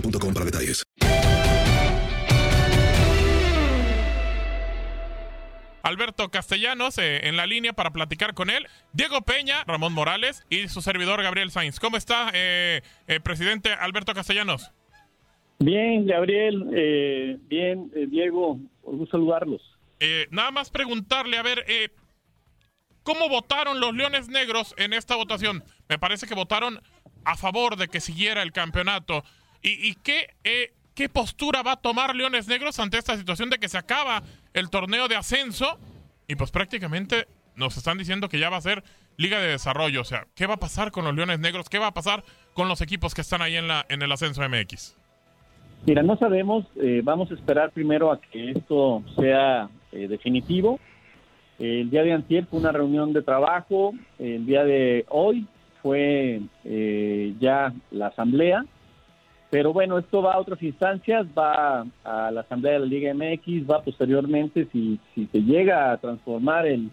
boostmobile.com para detalles. Alberto Castellanos eh, en la línea para platicar con él. Diego Peña, Ramón Morales y su servidor Gabriel Sainz. ¿Cómo está, eh, eh, presidente Alberto Castellanos? Bien, Gabriel, eh, bien, eh, Diego, gusto saludarlos. Eh, nada más preguntarle, a ver, eh, ¿cómo votaron los Leones Negros en esta votación? Me parece que votaron a favor de que siguiera el campeonato. ¿Y, qué, eh, qué postura va a tomar Leones Negros ante esta situación de que se acaba el torneo de ascenso? Y pues prácticamente nos están diciendo que ya va a ser Liga de Desarrollo. O sea, ¿qué va a pasar con los Leones Negros? ¿Qué va a pasar con los equipos que están ahí en, la, en el ascenso MX? Mira, no sabemos, eh, vamos a esperar primero a que esto sea eh, definitivo. El día de antier fue una reunión de trabajo, el día de hoy fue eh, ya la asamblea, pero bueno, esto va a otras instancias, va a la asamblea de la Liga MX, va posteriormente, si, si se llega a transformar el,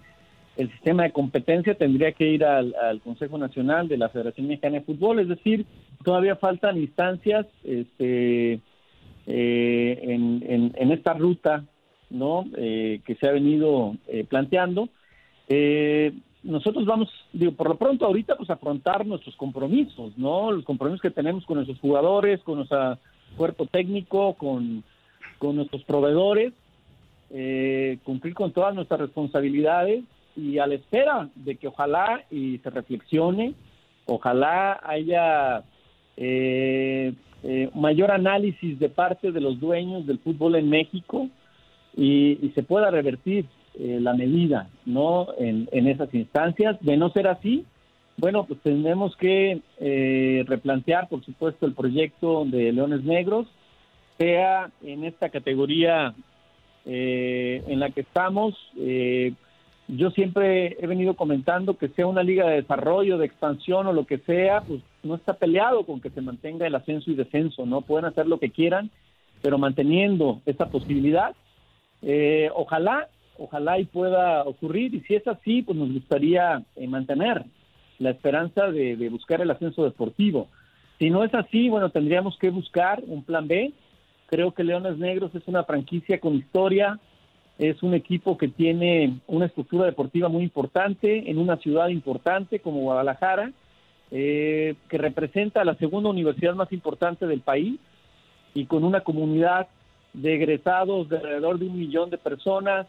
el sistema de competencia, tendría que ir al, Consejo Nacional de la Federación Mexicana de Fútbol, es decir, todavía faltan instancias este, eh, en, en, en esta ruta no eh, que se ha venido eh, planteando. Eh, nosotros vamos digo por lo pronto ahorita pues afrontar nuestros compromisos no los compromisos que tenemos con nuestros jugadores con nuestro cuerpo técnico con, con nuestros proveedores eh, cumplir con todas nuestras responsabilidades y a la espera de que ojalá y se reflexione ojalá haya eh, eh, mayor análisis de parte de los dueños del fútbol en México y, y se pueda revertir eh, la medida no en, en, esas instancias. De no ser así, bueno, pues tenemos que eh, replantear, por supuesto, el proyecto de Leones Negros, sea en esta categoría eh, en la que estamos. yo siempre he venido comentando que sea una liga de desarrollo, de expansión o lo que sea, pues no está peleado con que se mantenga el ascenso y descenso, ¿no? Pueden hacer lo que quieran, pero manteniendo esa posibilidad. Eh, ojalá, ojalá y pueda ocurrir, y si es así, pues nos gustaría eh, mantener la esperanza de, de, buscar el ascenso deportivo. Si no es así, bueno, tendríamos que buscar un plan B. Creo que Leones Negros es una franquicia con historia, es un equipo que tiene una estructura deportiva muy importante en una ciudad importante como Guadalajara, eh, que representa la segunda universidad más importante del país y con una comunidad de egresados de alrededor de un millón de personas,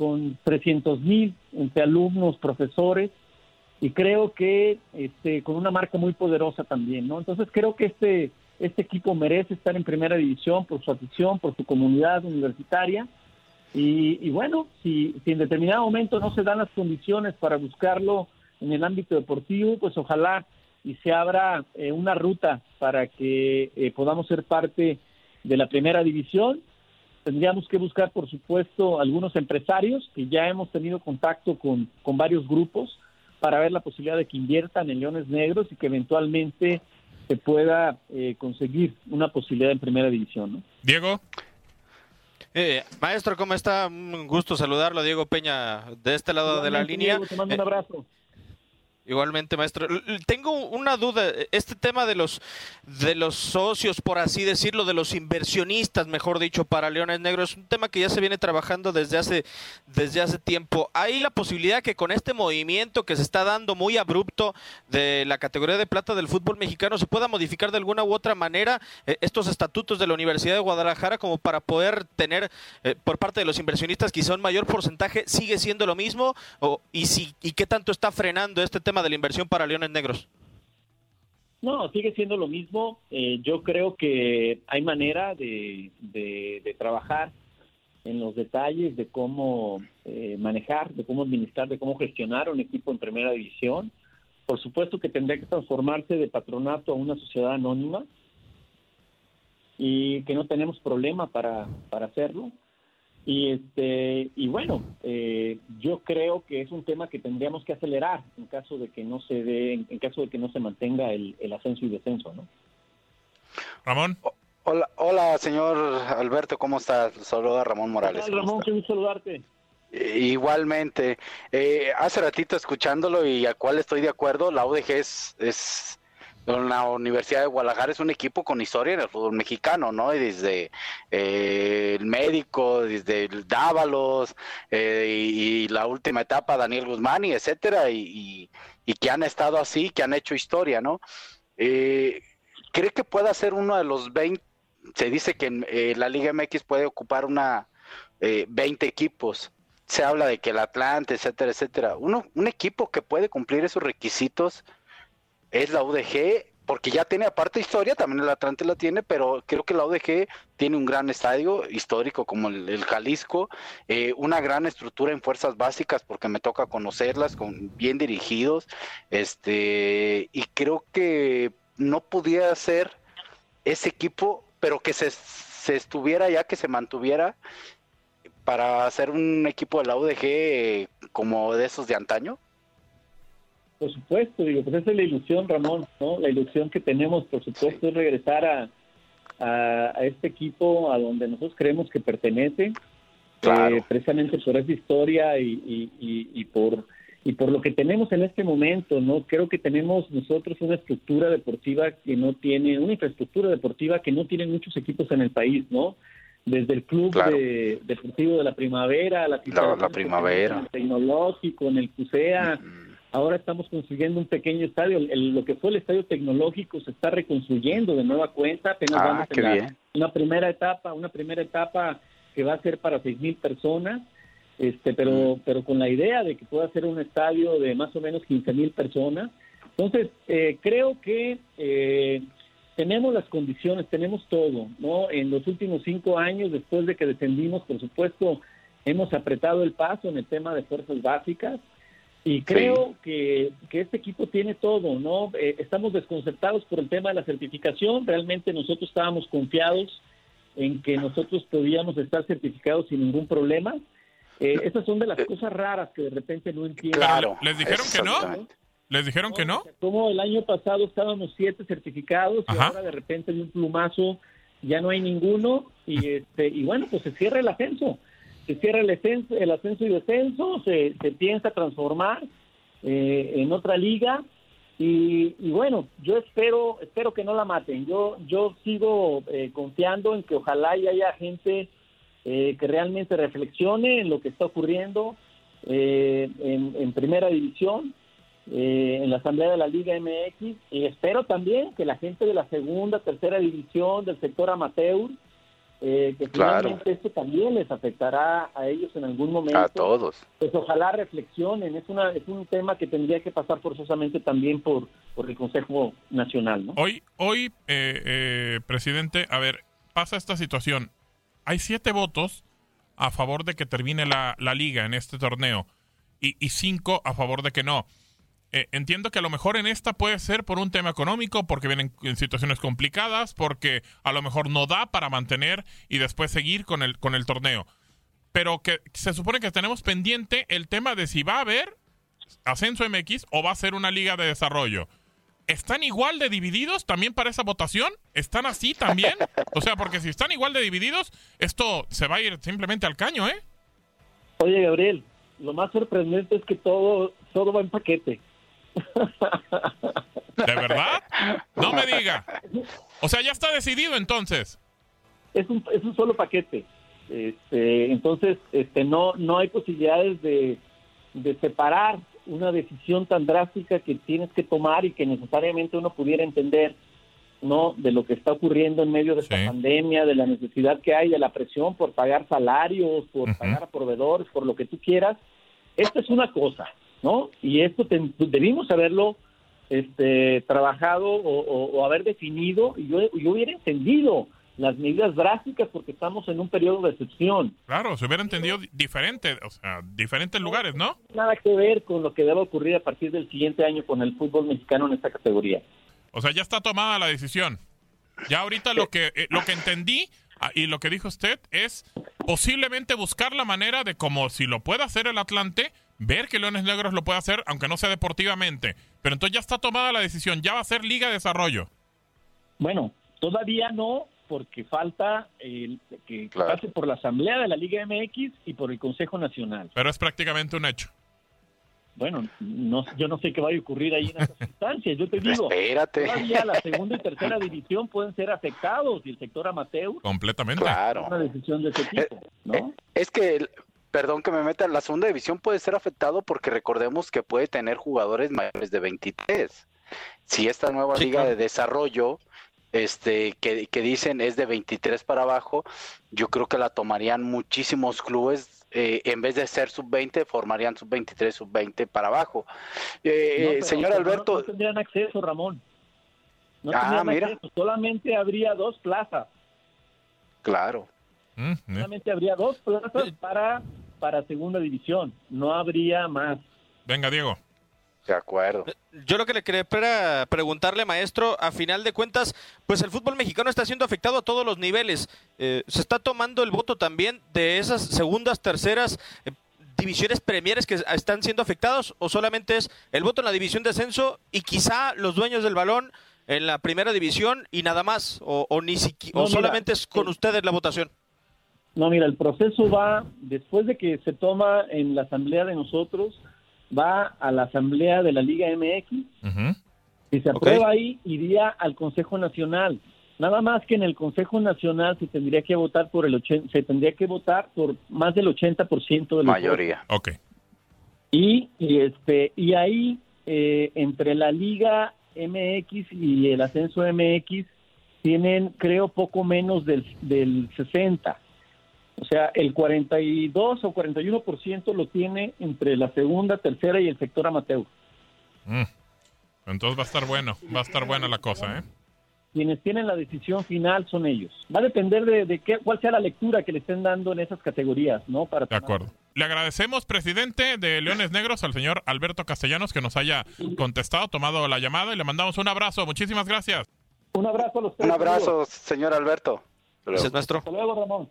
con 300 mil entre alumnos, profesores, y creo que este, con una marca muy poderosa también, ¿no? Entonces creo que este, Este equipo merece estar en primera división por su afición, por su comunidad universitaria. Y, bueno, si, en determinado momento no se dan las condiciones para buscarlo en el ámbito deportivo, pues ojalá y se abra eh, una ruta para que eh, podamos ser parte de la primera división. Tendríamos que buscar, por supuesto, algunos empresarios que ya hemos tenido contacto con, con varios grupos para ver la posibilidad de que inviertan en Leones Negros y que eventualmente se pueda eh, conseguir una posibilidad en primera división. ¿no? Diego. Eh, maestro, ¿cómo está? Un gusto saludarlo, Diego Peña, de este lado de la línea. te mando un abrazo. Igualmente, maestro. Tengo una duda. Este tema de los de los socios, por así decirlo, de los inversionistas, mejor dicho, para Leones Negros, es un tema que ya se viene trabajando desde hace desde hace tiempo. ¿Hay la posibilidad que con este movimiento que se está dando muy abrupto de la categoría de plata del fútbol mexicano se pueda modificar de alguna u otra manera eh, estos estatutos de la Universidad de Guadalajara como para poder tener eh, por parte de los inversionistas quizá un mayor porcentaje? ¿Sigue siendo lo mismo? O, y si y qué tanto está frenando este tema de la inversión para Leones Negros? No, sigue siendo lo mismo. Eh, yo creo que hay manera de, trabajar en los detalles de cómo eh, manejar, de cómo administrar, de cómo gestionar un equipo en primera división. Por supuesto que tendría que transformarse de patronato a una sociedad anónima y que no tenemos problema para, para hacerlo. Y este y bueno, eh, yo creo que es un tema que tendríamos que acelerar en caso de que no se dé, en, caso de que no se mantenga el, ascenso y descenso, ¿no? Ramón. Hola, hola, señor Alberto, ¿cómo está? Saluda Ramón Morales. Hola, Ramón, qué gusto saludarte. Igualmente, eh, hace ratito escuchándolo y a cuál estoy de acuerdo, la UDG es, es la Universidad de Guadalajara es un equipo con historia en el fútbol mexicano, ¿no? Y desde eh, el médico, desde el Dávalos eh, y, la última etapa Daniel Guzmán y etcétera, y, que han estado así, que han hecho historia, ¿no? Eh, ¿Cree que pueda ser uno de los 20? Se dice que la Liga MX puede ocupar una 20 equipos. Se habla de que el Atlante, etcétera, etcétera. Uno, un equipo que puede cumplir esos requisitos es la UDG, porque ya tiene aparte historia, también el Atlante la tiene, pero creo que la UDG tiene un gran estadio histórico como el, Jalisco, eh, una gran estructura en fuerzas básicas, porque me toca conocerlas, con, bien dirigidos, este, y creo que no podía ser ese equipo, pero que se, se estuviera ya, que se mantuviera para hacer un equipo de la UDG eh, como de esos de antaño. Por supuesto, digo, pues esa es la ilusión, Ramón, ¿no? La ilusión que tenemos, por supuesto, es regresar a, a, este equipo a donde nosotros creemos que pertenece, eh, precisamente por esa historia y, y, y, por y por lo que tenemos en este momento, ¿no? Creo que tenemos nosotros una estructura deportiva que no tiene, una infraestructura deportiva que no tienen muchos equipos en el país, ¿no? Desde el club de, deportivo de la primavera, la, la, primavera, el tecnológico, en el CUSEA, Ahora estamos construyendo un pequeño estadio. lo que fue el estadio tecnológico se está reconstruyendo de nueva cuenta. Apenas ah, vamos a una primera etapa, una primera etapa que va a ser para seis mil personas, este, pero, mm. pero con la idea de que pueda ser un estadio de más o menos 15 mil personas. Entonces, eh, creo que eh, tenemos las condiciones, tenemos todo, ¿no? En los últimos cinco años, después de que descendimos, por supuesto, hemos apretado el paso en el tema de fuerzas básicas. Y creo que, este equipo tiene todo, ¿no? Eh, estamos desconcertados por el tema de la certificación. Realmente nosotros estábamos confiados en que nosotros podíamos estar certificados sin ningún problema. Eh, esas son de las cosas raras que de repente no entiendo. Claro. ¿Les dijeron que no? ¿Les dijeron que no? Como el año pasado estábamos siete certificados y ahora de repente de un plumazo ya no hay ninguno y este y bueno, pues se cierra el ascenso se cierra el ascenso, el ascenso y descenso, se, se piensa transformar eh, en otra liga y, bueno, yo espero espero que no la maten. Yo yo sigo eh, confiando en que ojalá y haya gente eh, que realmente reflexione en lo que está ocurriendo en, en, primera división, en la asamblea de la Liga MX y espero también que la gente de la segunda, tercera división del sector amateur eh, que Claro. finalmente esto también les afectará a ellos en algún momento. A todos. Pues ojalá reflexionen, es, una, es un tema que tendría que pasar forzosamente también por, por el Consejo Nacional, ¿no? Hoy, hoy eh, eh, presidente, a ver, pasa esta situación. Hay siete votos a favor de que termine la, la liga en este torneo y, y cinco a favor de que no. Eh, entiendo que a lo mejor en esta puede ser por un tema económico, porque vienen en situaciones complicadas, porque a lo mejor no da para mantener y después seguir con el, con el torneo. Pero que se supone que tenemos pendiente el tema de si va a haber ascenso MX o va a ser una liga de desarrollo. ¿Están igual de divididos también para esa votación? ¿Están así también? O sea, porque si están igual de divididos, esto se va a ir simplemente al caño, ¿eh? Oye, Gabriel, lo más sorprendente es que todo, todo va en paquete. ¿De verdad? No me diga. O sea, ya está decidido entonces. es un, es un solo paquete. Este, entonces, este, no, no hay posibilidades de, de separar una decisión tan drástica que tienes que tomar y que necesariamente uno pudiera entender, ¿no? De lo que está ocurriendo en medio de esta pandemia, de la necesidad que hay, de la presión por pagar salarios, por pagar a proveedores, por lo que tú quieras. Esto es una cosa, ¿no? Y esto ten- debimos haberlo este, trabajado o, o- o haber definido, y yo, yo hubiera entendido las medidas drásticas porque estamos en un periodo de excepción. Claro, se hubiera entendido di- diferente, o sea, diferentes lugares, ¿no? Nada que ver con lo que debe ocurrir a partir del siguiente año con el fútbol mexicano en esta categoría. O sea, ya está tomada la decisión. Ya ahorita lo que eh, lo que entendí ah, y lo que dijo usted es posiblemente buscar la manera de como si lo puede hacer el Atlante, ver que Leones Negros lo puede hacer, aunque no sea deportivamente. Pero entonces ya está tomada la decisión, ya va a ser Liga de Desarrollo. Bueno, todavía no, porque falta el, que Claro. pase por la Asamblea de la Liga MX y por el Consejo Nacional. Pero es prácticamente un hecho. Bueno, no, yo no sé qué va a ocurrir ahí en esas instancias. Yo te digo, Espérate. todavía la segunda y tercera división pueden ser afectados y el sector amateur Completamente. Claro. una decisión de ese tipo, ¿no? Es que, perdón que me meta, la segunda división puede ser afectado porque recordemos que puede tener jugadores mayores de 23. Si esta nueva Sí, liga claro. de desarrollo, este, que, que dicen es de 23 para abajo, yo creo que la tomarían muchísimos clubes. eh, en vez de ser sub-20, formarían sub-23, sub-20 para abajo. Eh, No, eh, señor Alberto, No, no tendrían acceso, Ramón. No Ah, tendrían mira. acceso. Solamente habría dos plazas. claro. Mm. Solamente habría dos plazas para, para segunda división. No habría más. Venga, Diego. De acuerdo. Yo lo que le quería pre- preguntarle, maestro, a final de cuentas, pues el fútbol mexicano está siendo afectado a todos los niveles. Eh, ¿Se está tomando el voto también de esas segundas, terceras eh, divisiones premieres que están siendo afectados o solamente es el voto en la división de ascenso y quizá los dueños del balón en la primera división y nada más? ¿O, o ni siqui- No, o mira, solamente es con eh, ustedes la votación? No, mira, el proceso va, después de que se toma en la asamblea de nosotros, va a la asamblea de la Liga MX, si se aprueba ahí, iría al Consejo Nacional. Nada más que en el Consejo Nacional se tendría que votar por el 80, se tendría que votar por más del 80% de votos. Mayoría. Ok. Y, y este y ahí eh, entre la Liga MX y el Ascenso MX tienen creo poco menos del, del 60. O sea, el 42 o 41% lo tiene entre la segunda, tercera y el sector amateur. Mm. Entonces va a estar bueno, va a estar buena la cosa, ¿eh? Quienes tienen la decisión final son ellos. Va a depender de, de qué, cuál sea la lectura que le estén dando en esas categorías, ¿no? Para De acuerdo. Le agradecemos, presidente de Leones Negros, al señor Alberto Castellanos, que nos haya contestado, tomado la llamada y le mandamos un abrazo. Muchísimas gracias. Un abrazo a los tres. Un abrazo, señor Alberto. Gracias, maestro. Hasta luego, Ramón.